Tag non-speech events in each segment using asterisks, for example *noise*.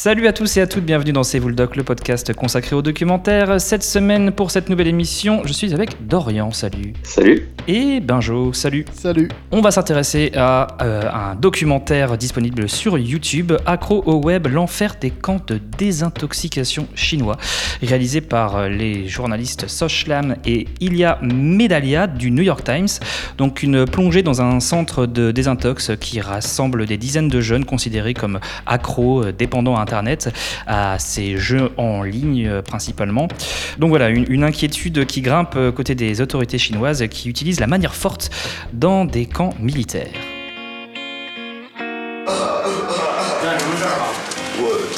Salut à tous et à toutes, bienvenue dans C'est vous le doc, le podcast consacré au documentaire. Cette semaine, pour cette nouvelle émission, je suis avec Dorian, salut. Salut. Et Benjo, salut. Salut. On va s'intéresser à euh, un documentaire disponible sur YouTube, Accro au web, l'enfer des camps de désintoxication chinois, réalisé par euh, les journalistes Sochlam et Ilya Medalia du New York Times. Donc une plongée dans un centre de désintox qui rassemble des dizaines de jeunes considérés comme accros, euh, dépendants À ces jeux en ligne euh, principalement. Donc voilà, une, inquiétude qui grimpe euh, côté des autorités chinoises qui utilisent la manière forte dans des camps militaires. 我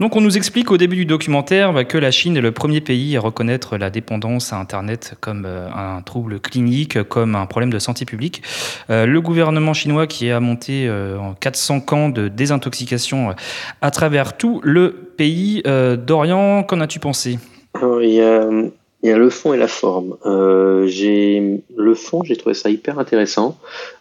Donc on nous explique au début du documentaire bah, que la Chine est le premier pays à reconnaître la dépendance à Internet comme euh, un trouble clinique, comme un problème de santé publique. Euh, le gouvernement chinois qui a monté euh, en 400 camps de désintoxication à travers tout le pays. Dorian, qu'en as-tu pensé? Il y a, il y a le fond et la forme. J'ai le fond, j'ai trouvé ça hyper intéressant.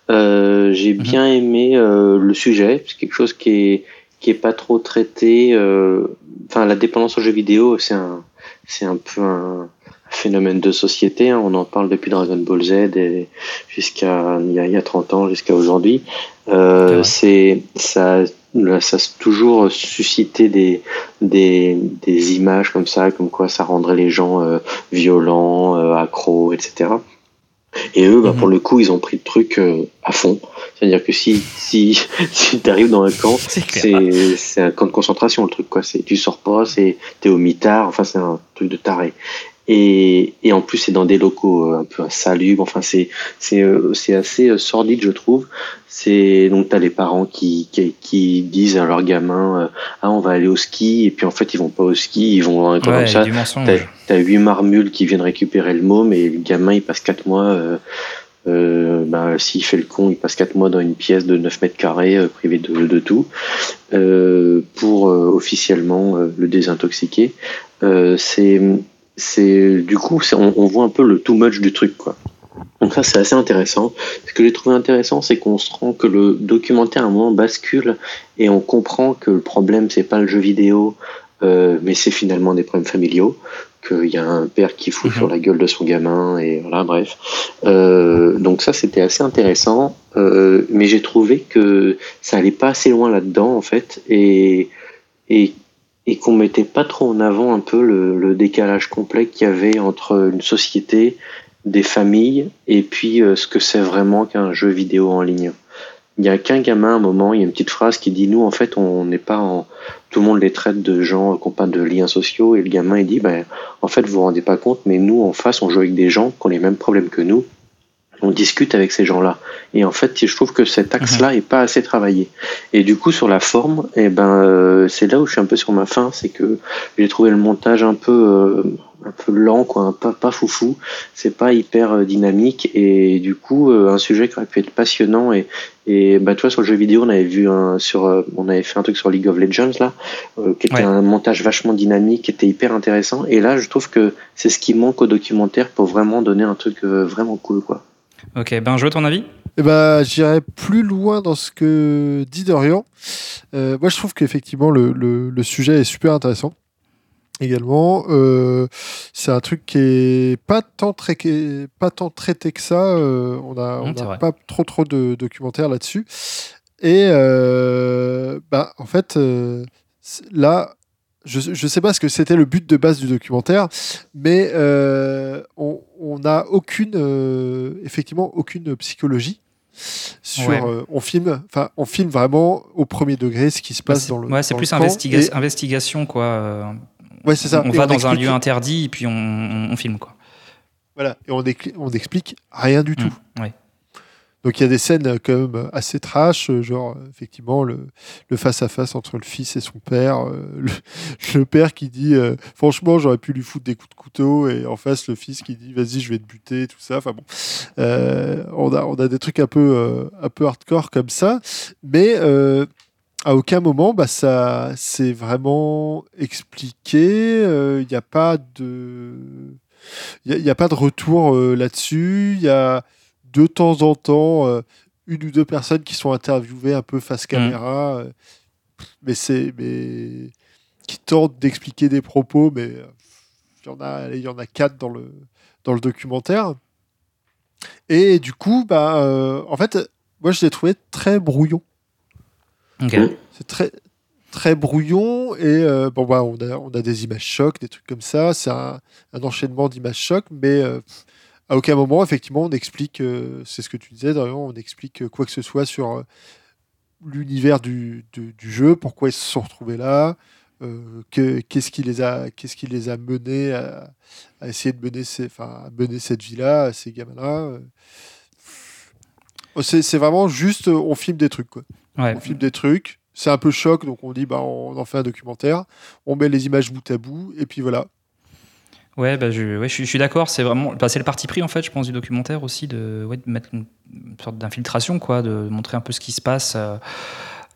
J'ai Mhm. bien aimé le sujet, c'est quelque chose qui est qui est pas trop traité. euh, Enfin, la dépendance aux jeux vidéo, c'est un c'est un peu un phénomène de société. hein. On en parle depuis Dragon Ball Z et jusqu'à il y a, il y a 30 ans jusqu'à aujourd'hui. Euh, vrai. c'est ça ça a toujours suscité des des, des images comme ça, comme quoi ça rendrait les gens euh, violents, euh, accros, etc. Et eux, bah, Mhm. pour le coup, ils ont pris le truc euh, à fond. C'est-à-dire que si si *laughs* si t'arrives dans un camp, *laughs* C'est un camp de concentration le truc quoi. Tu sors pas, c'est t'es au mitard. Enfin, c'est un truc de taré. Et, et en plus, c'est dans des locaux euh, un peu insalubres. Enfin, c'est c'est euh, c'est assez euh, sordide, je trouve. C'est donc t'as les parents qui, qui qui disent à leurs gamins, ah on va aller au ski, et puis en fait ils vont pas au ski, ils vont dans un camp Ouais, comme ça. T'as huit marmules qui viennent récupérer le môme et le gamin il passe quatre mois. Euh, euh, bah, s'il fait le con, il passe quatre mois dans une pièce de 9 mètres carrés, euh, privé de, de tout, euh, pour officiellement le désintoxiquer. C'est, c'est, du coup, on voit un peu le too much du truc, quoi. Donc ça, c'est assez intéressant. Ce que j'ai trouvé intéressant, c'est qu'on se rend que le documentaire à un moment bascule et on comprend que le problème, c'est pas le jeu vidéo, euh, mais c'est finalement des problèmes familiaux. Qu'il y a un père qui fout Mhm. sur la gueule de son gamin et voilà, bref. Euh, donc ça, c'était assez intéressant, euh, mais j'ai trouvé que ça allait pas assez loin là-dedans en fait, et et et qu'on mettait pas trop en avant un peu le, décalage complet qu'il y avait entre une société, des familles, et puis euh, ce que c'est vraiment qu'un jeu vidéo en ligne. Il y a qu'un gamin à un moment, il y a une petite phrase qui dit nous en fait on n'est pas en tout le monde les traite de gens qui n'ont pas de liens sociaux et le gamin il dit ben en fait vous vous rendez pas compte mais nous en face on joue avec des gens qui ont les mêmes problèmes que nous on discute avec ces gens-là. Et en fait je trouve que cet axe-là est pas assez travaillé. Et du coup sur la forme et ben euh, c'est là où je suis un peu sur ma fin c'est que j'ai trouvé le montage un peu euh, un peu lent quoi un pas pas foufou. C'est pas hyper euh, dynamique. Et du coup euh, un sujet qui aurait pu être passionnant et et bah tu vois sur le jeu vidéo on avait vu un sur euh, on avait fait un truc sur League of Legends là euh, qui était Ouais. un montage vachement dynamique qui était hyper intéressant. Et là je trouve que c'est ce qui manque au documentaire pour vraiment donner un truc vraiment cool quoi Ok, Benjo, ton avis Eh ben, j'irai plus loin dans ce que dit Dorian. Euh, moi, je trouve qu'effectivement, le, le, le sujet est super intéressant. Également, euh, c'est un truc qui est pas tant, très, pas tant traité que ça. euh, on a, on c'est a vrai. pas trop trop de documentaires là-dessus. Et bah, en fait, là, je ne sais pas ce que c'était le but de base du documentaire, mais euh, on n'a aucune, euh, effectivement, aucune psychologie. Sur, Ouais. euh, on filme, enfin, on filme vraiment au premier degré ce qui se passe C'est- dans le. Ouais, c'est plus investiga- Et- investigation, quoi. Ouais, c'est ça. On va dans un lieu interdit et puis on, filme, quoi. Voilà, et on, on n'explique rien du tout. Mm, ouais. Donc il y a des scènes euh, quand même assez trash, euh, genre euh, effectivement le face à face entre le fils et son père, euh, *laughs* le, père qui dit euh, franchement j'aurais pu lui foutre des coups de couteau et en face le fils qui dit vas-y je vais te buter tout ça. Enfin bon, Euh, on a on a des trucs un peu euh, un peu hardcore comme ça, mais euh, à aucun moment bah ça c'est vraiment expliqué. Il n'y a pas de il n'y a, pas de retour euh, là-dessus. Il y a de temps en temps euh, une ou deux personnes qui sont interviewées un peu face caméra, euh, mais c'est mais qui tentent d'expliquer des propos, mais euh, il y en a il y en a quatre dans le dans le documentaire. Et du coup, bah euh, en fait, moi je l'ai trouvé très brouillon. Ok. C'est très très brouillon et euh, bon bah on a on a des images chocs, des trucs comme ça. C'est un, un enchaînement d'images chocs, mais euh, à aucun moment effectivement on explique. euh, c'est ce que tu disais, Dorian, on explique quoi que ce soit sur euh, l'univers du, du, du jeu, pourquoi ils se sont retrouvés là. euh, que- qu'est-ce qui les a qu'est-ce qui les a menés à, à essayer de mener ces, enfin, à mener cette vie là à ces gamins là c'est vraiment juste euh, on filme des trucs quoi Ouais. on filme des trucs, c'est un peu choc, donc on dit bah on en fait un documentaire, on met les images bout à bout, et puis voilà. Ouais, bah, je, ouais, je, suis- d'accord. C'est vraiment, bah, c'est le parti pris en fait, je pense, du documentaire aussi de, ouais, de mettre une, une sorte d'infiltration, quoi, de montrer un peu ce qui se passe. euh,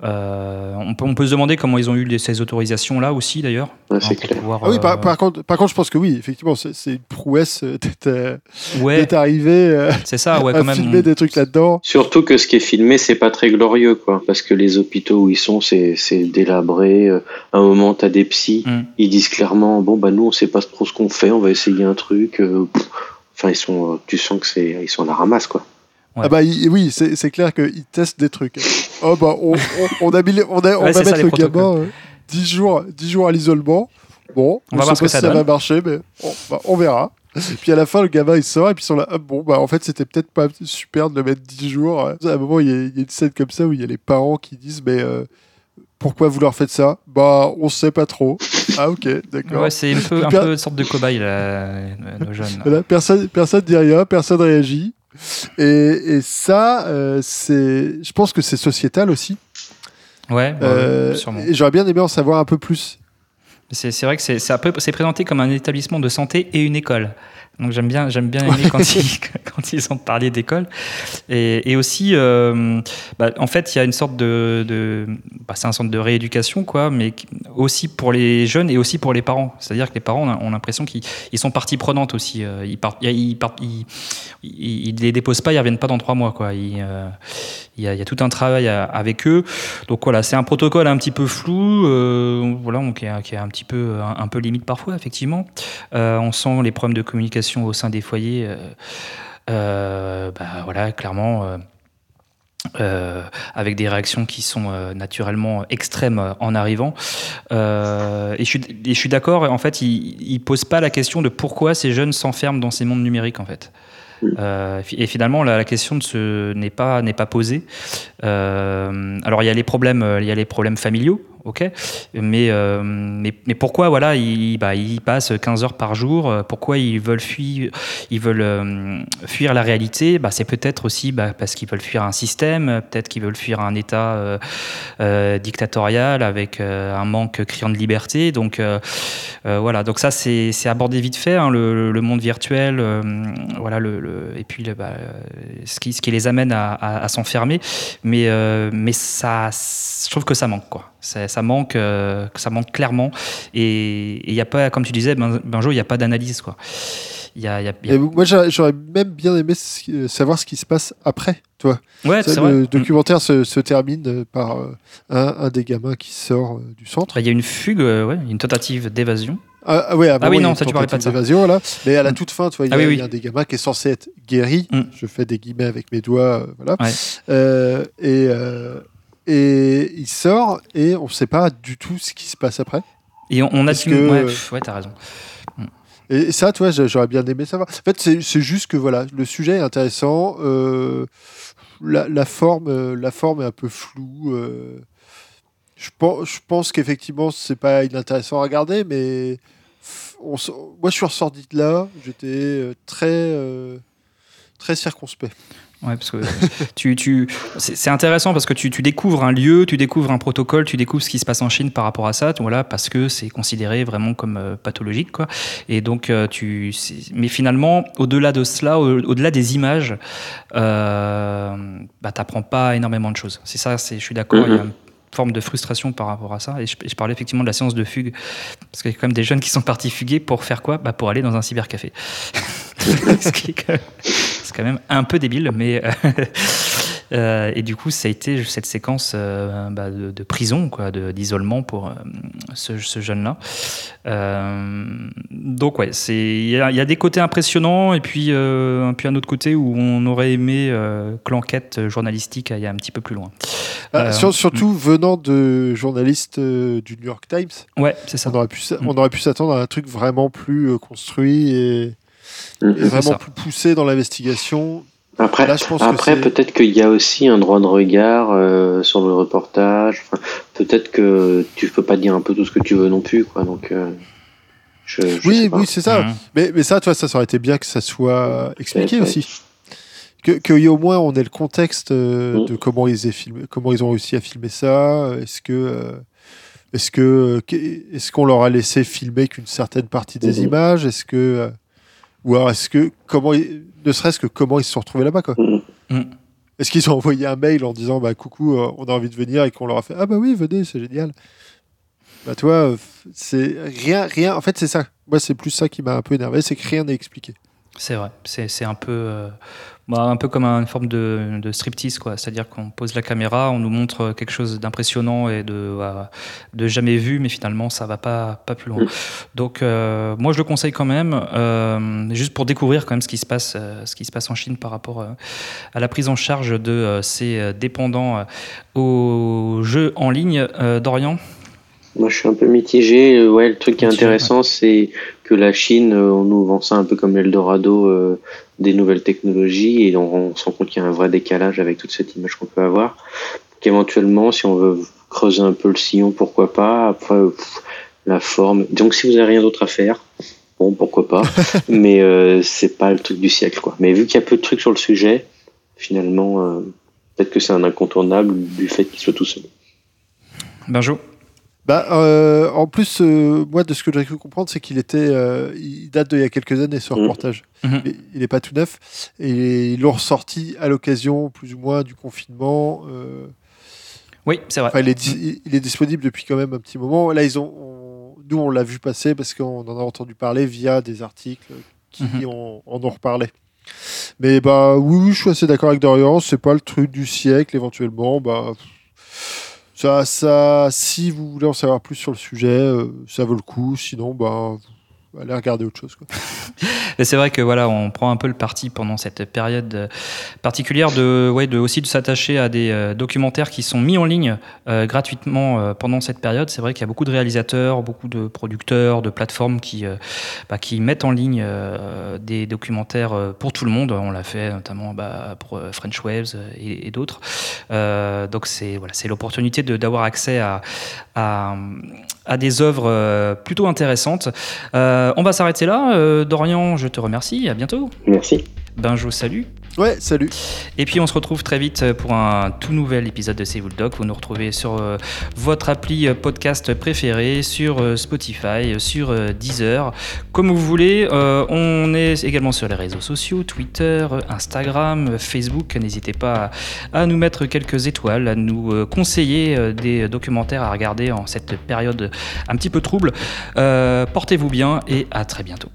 euh, on, peut, on peut se demander comment ils ont eu les- ces autorisations là aussi, d'ailleurs. Ouais, c'est clair. pouvoir, Ah oui, par, euh, par contre, par contre, je pense que oui, effectivement, c'est c'est une prouesse euh, d'être ouais, d'être arrivé euh, c'est ça, ouais, à quand même. filmer on- des trucs là-dedans. Surtout que ce qui est filmé, c'est pas très glorieux, quoi. Parce que les hôpitaux où ils sont, c'est c'est délabré. À un moment, t'as des psys, Mm. ils disent clairement, bon, bah, nous, on sait pas trop ce qu'on fait, on va essayer un truc. euh. Enfin, ils sont, tu sens que c'est, ils sont à la ramasse, quoi. Ouais. Ah bah oui, c'est c'est clair qu'ils testent des trucs. Oh bah on, on, on a mis on, a- on Ouais, va ça, mettre le protocoles. gamin euh, 10 jours, 10 jours à l'isolement. Bon, On va voir ça si ça va marcher, mais on, bah, on verra. Puis à la fin, le gamin il sort et puis ils sont là. ah, bon, bah en fait, c'était peut-être pas super de le mettre 10 jours. À un moment, il y, a, il y a une scène comme ça où il y a les parents qui disent Mais euh, pourquoi vous leur faites ça? Bah, on sait pas trop. Ah, ok, d'accord. Ouais, c'est un peu, un Per- peu une sorte de cobaye, là, nos jeunes. Personne, personne dit rien, personne réagit. Et, et ça, euh, c'est, je pense que c'est sociétal aussi. Ouais, bah, Euh, sûrement. et j'aurais bien aimé en savoir un peu plus. C'est c'est vrai que c'est c'est un peu- c'est présenté comme un établissement de santé et une école. Donc j'aime bien, j'aime bien aimer quand ils, *laughs* quand ils ont parlé d'école. Et, et aussi, euh, bah, en fait, il y a une sorte de, de bah, c'est un centre de rééducation, quoi, mais aussi pour les jeunes et aussi pour les parents. C'est-à-dire que les parents ont, l'impression qu'ils ils sont partie prenante aussi. Euh, Ils partent, ils, partent, ils, ils, ils les déposent pas, ils reviennent pas dans trois mois, quoi. Euh, il y, a, il y a tout un travail à- avec eux. Donc voilà, c'est un protocole un petit peu flou, euh, voilà, donc, qui, est, qui est un petit peu, un, un peu limite parfois, effectivement. On sent les problèmes de communication au sein des foyers. euh, euh, bah, voilà, clairement. euh, avec des réactions qui sont euh, naturellement extrêmes euh, en arrivant. Et je suis, d'accord, en fait, il ne pose pas la question de pourquoi ces jeunes s'enferment dans ces mondes numériques, en fait. Et finalement, la, la question n'est pas posée. Alors il y a les problèmes, il y a les problèmes familiaux, ok. Mais euh, mais, mais pourquoi voilà, ils bah, passent 15 heures par jour. euh, Pourquoi ils veulent fuir, ils veulent euh, fuir la réalité? Bah, c'est peut-être aussi bah, parce qu'ils veulent fuir un système, peut-être qu'ils veulent fuir un État dictatorial avec un manque criant de liberté. Donc voilà, donc ça c'est abordé vite fait, hein, le, monde virtuel, voilà et puis bah, ce qui ce qui les amène à, s'enfermer, mais mais ça, je trouve que ça manque quoi. Ça manque, euh, ça manque clairement, et il y a pas, comme tu disais, Ben- Benjo, il y a pas d'analyse quoi. Y a, y a- y moi, j'aurais même bien aimé euh, savoir ce qui se passe après, toi. ouais, Ça, c'est vrai. le Mm. documentaire se, se termine euh, par euh, un, un des gamins qui sort euh, du centre. Bah, Il y a une fugue, ouais, une tentative d'évasion. Ah, ah ouais, un Ah oui, non, ça, tu parlais pas de ça. voilà. Mais à la toute fin, tu vois, il y, Ah a oui, oui. un des gamins qui est censé être guéri. Mm. Je fais des guillemets avec mes doigts, euh, voilà. Ouais. Euh, et, euh, et il sort et on ne sait pas du tout ce qui se passe après. Et on, on a Est-ce du- que- ouais, pff, ouais, t'as raison. Et ça, tu vois, j'a- j'aurais bien aimé savoir. En fait, c'est juste que voilà, le sujet est intéressant. euh, la, la forme, euh, la forme est un peu floue. euh, je pense, je pense qu'effectivement, c'est pas inintéressant à regarder, mais on moi, je suis ressorti de là. J'étais très, euh, très circonspect. Ouais, parce que *laughs* tu, tu, c'est intéressant parce que tu, tu découvres un lieu, tu découvres un protocole, tu découvres ce qui se passe en Chine par rapport à ça, voilà, parce que c'est considéré vraiment comme euh, pathologique, quoi. Et donc, euh, tu, mais finalement, au-delà de cela, au- au-delà des images, euh, bah, t'apprends pas énormément de choses. C'est ça, je suis d'accord. Forme de frustration par rapport à ça. Et je, parlais effectivement de la séance de fugue, parce qu'il y a quand même des jeunes qui sont partis fuguer pour faire quoi? Bah, Pour aller dans un cybercafé. *laughs* Ce qui est quand c'est quand même un peu débile, mais. Euh, et du coup, ça a été cette séquence euh, bah, de, de prison, quoi, de- d'isolement pour euh, ce, ce jeune-là. Euh, donc, ouais, c'est- il y, a- il y a des côtés impressionnants, et puis, euh, puis un autre côté où on aurait aimé euh, que l'enquête journalistique aille un petit peu plus loin. Ah, Euh, sur- surtout venant de journalistes euh, du New York Times, Ouais, c'est ça. on aurait pu, s- Mm. on aurait pu s'attendre à un truc vraiment plus euh, construit et, et vraiment plus poussé dans l'investigation. Après, Là, je pense que après peut-être qu'il y a aussi un droit de regard euh, sur le reportage. Enfin, peut-être que tu peux pas dire un peu tout ce que tu veux non plus, quoi. Donc, euh, je, je Oui, sais pas. oui, c'est ça. Mhm. Mais, mais ça, toi, ça, ça aurait été bien que ça soit expliqué Ouais, aussi. Que, que au moins on ait le contexte euh, Mm. de comment ils, aient filmé, comment ils ont réussi à filmer ça. Est-ce que, euh, est-ce que, est-ce qu'on leur a laissé filmer qu'une certaine partie des Mhm. images? Est-ce que, euh, ou alors est-ce que comment, ils- ne serait-ce que comment ils se sont retrouvés là-bas quoi Mhm. Mm. Est-ce qu'ils ont envoyé un mail en disant bah coucou, euh, on a envie de venir et qu'on leur a fait ah bah oui venez c'est génial. Bah toi euh, c'est rien rien en fait c'est ça. Moi c'est plus ça qui m'a un peu énervé c'est que rien n'est expliqué. C'est vrai, c'est un peu, euh, bah, un peu comme une forme de, de striptease, quoi. C'est-à-dire qu'on pose la caméra, on nous montre quelque chose d'impressionnant et de, euh, de jamais vu, mais finalement ça va pas, pas plus loin. Donc euh, moi je le conseille quand même, euh, juste pour découvrir quand même ce qui se passe, euh, ce qui se passe en Chine par rapport euh, à la prise en charge de euh, ces euh, dépendants euh, aux jeux en ligne. Euh, Dorian, Moi, je suis un peu mitigé. Euh, Ouais, le truc qui est intéressant, c'est que la Chine, euh, on nous vend ça un peu comme l'Eldorado euh, des nouvelles technologies, et on, on se rend compte qu'il y a un vrai décalage avec toute cette image qu'on peut avoir. Qu'éventuellement, si on veut creuser un peu le sillon, pourquoi pas. Après, euh, pff, la forme. Donc, si vous avez rien d'autre à faire, bon, pourquoi pas. *laughs* Mais euh, c'est pas le truc du siècle, quoi. Mais vu qu'il y a peu de trucs sur le sujet, finalement, euh, peut-être que c'est un incontournable du fait qu'il soit tout seul. Benjo? Bah, euh, en plus, euh, moi, de ce que j'ai cru comprendre, c'est qu'il était, euh, il date d'il y a quelques années ce Mhm. reportage. Mhm. Il- n'est pas tout neuf et ils l'ont ressorti à l'occasion, plus ou moins, du confinement. euh, Oui, c'est vrai. Enfin, il est, di- il est disponible depuis quand même un petit moment. Là, ils ont, on- nous, on l'a vu passer parce qu'on en a entendu parler via des articles qui Mhm. en, en ont reparlé. Mais bah oui, oui, je suis assez d'accord avec Dorian. C'est pas le truc du siècle, éventuellement. Bah, ça, ça, si vous voulez en savoir plus sur le sujet, euh, ça vaut le coup. Sinon, bah, allez regarder autre chose. *laughs* C'est vrai que voilà, on prend un peu le parti pendant cette période particulière de, ouais, de aussi de s'attacher à des euh, documentaires qui sont mis en ligne euh, gratuitement euh, pendant cette période. C'est vrai qu'il y a beaucoup de réalisateurs, beaucoup de producteurs, de plateformes qui, bah, qui mettent en ligne des documentaires pour tout le monde. On l'a fait notamment bah, pour French Waves et, d'autres. Donc c'est voilà, c'est l'opportunité d'avoir accès à, à des œuvres euh, plutôt intéressantes. Euh, on va s'arrêter là. Euh, Dorian, je te remercie. À bientôt. Merci. Benjo, salut. Ouais, salut. Et puis on se retrouve très vite pour un tout nouvel épisode de Save the Doc. Vous nous retrouvez sur euh, votre appli euh, podcast préféré, sur euh, Spotify, euh, sur euh, Deezer, comme vous voulez. Euh, on est également sur les réseaux sociaux, Twitter, euh, Instagram, euh, Facebook. N'hésitez pas à, nous mettre quelques étoiles, à nous euh, conseiller euh, des documentaires à regarder en cette période un petit peu trouble. Euh, Portez-vous bien et à très bientôt.